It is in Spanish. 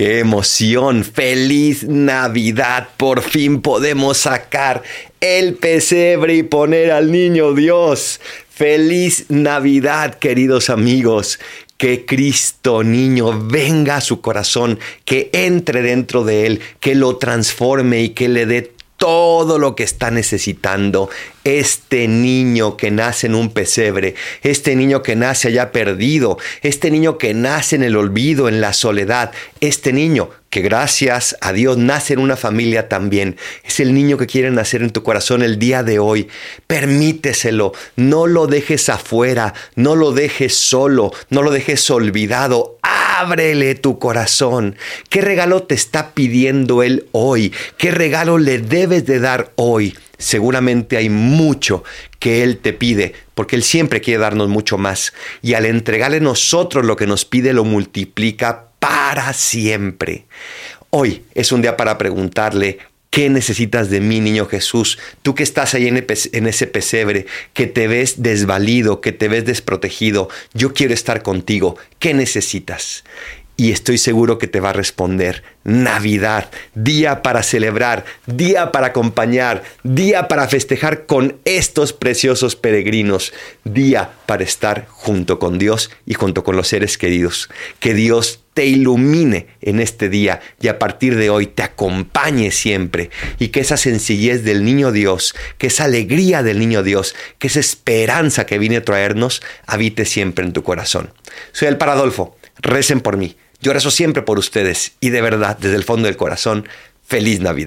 ¡Qué emoción! ¡Feliz Navidad! Por fin podemos sacar el pesebre y poner al niño Dios. ¡Feliz Navidad, queridos amigos! Que Cristo niño venga a su corazón, que entre dentro de él, que lo transforme y que le dé todo lo que está necesitando este niño que nace en un pesebre, este niño que nace allá perdido, este niño que nace en el olvido, en la soledad, este niño que gracias a Dios nace en una familia también. Es el niño que quiere nacer en tu corazón el día de hoy. Permíteselo, no lo dejes afuera, no lo dejes solo, no lo dejes olvidado. Ábrele tu corazón. ¿Qué regalo te está pidiendo Él hoy? ¿Qué regalo le debes de dar hoy? Seguramente hay mucho que Él te pide, porque Él siempre quiere darnos mucho más. Y al entregarle nosotros lo que nos pide, lo multiplica para siempre. Hoy es un día para preguntarle, ¿Qué necesitas de mí, niño Jesús? Tú que estás ahí en ese pesebre, que te ves desvalido, que te ves desprotegido, yo quiero estar contigo. ¿Qué necesitas? Y estoy seguro que te va a responder. Navidad, día para celebrar, día para acompañar, día para festejar con estos preciosos peregrinos, día para estar junto con Dios y junto con los seres queridos. Que Dios te ilumine en este día y a partir de hoy te acompañe siempre y que esa sencillez del niño Dios, que esa alegría del niño Dios, que esa esperanza que viene a traernos, habite siempre en tu corazón. Soy el Paradolfo, recen por mí. Yo rezo siempre por ustedes y de verdad, desde el fondo del corazón, feliz Navidad.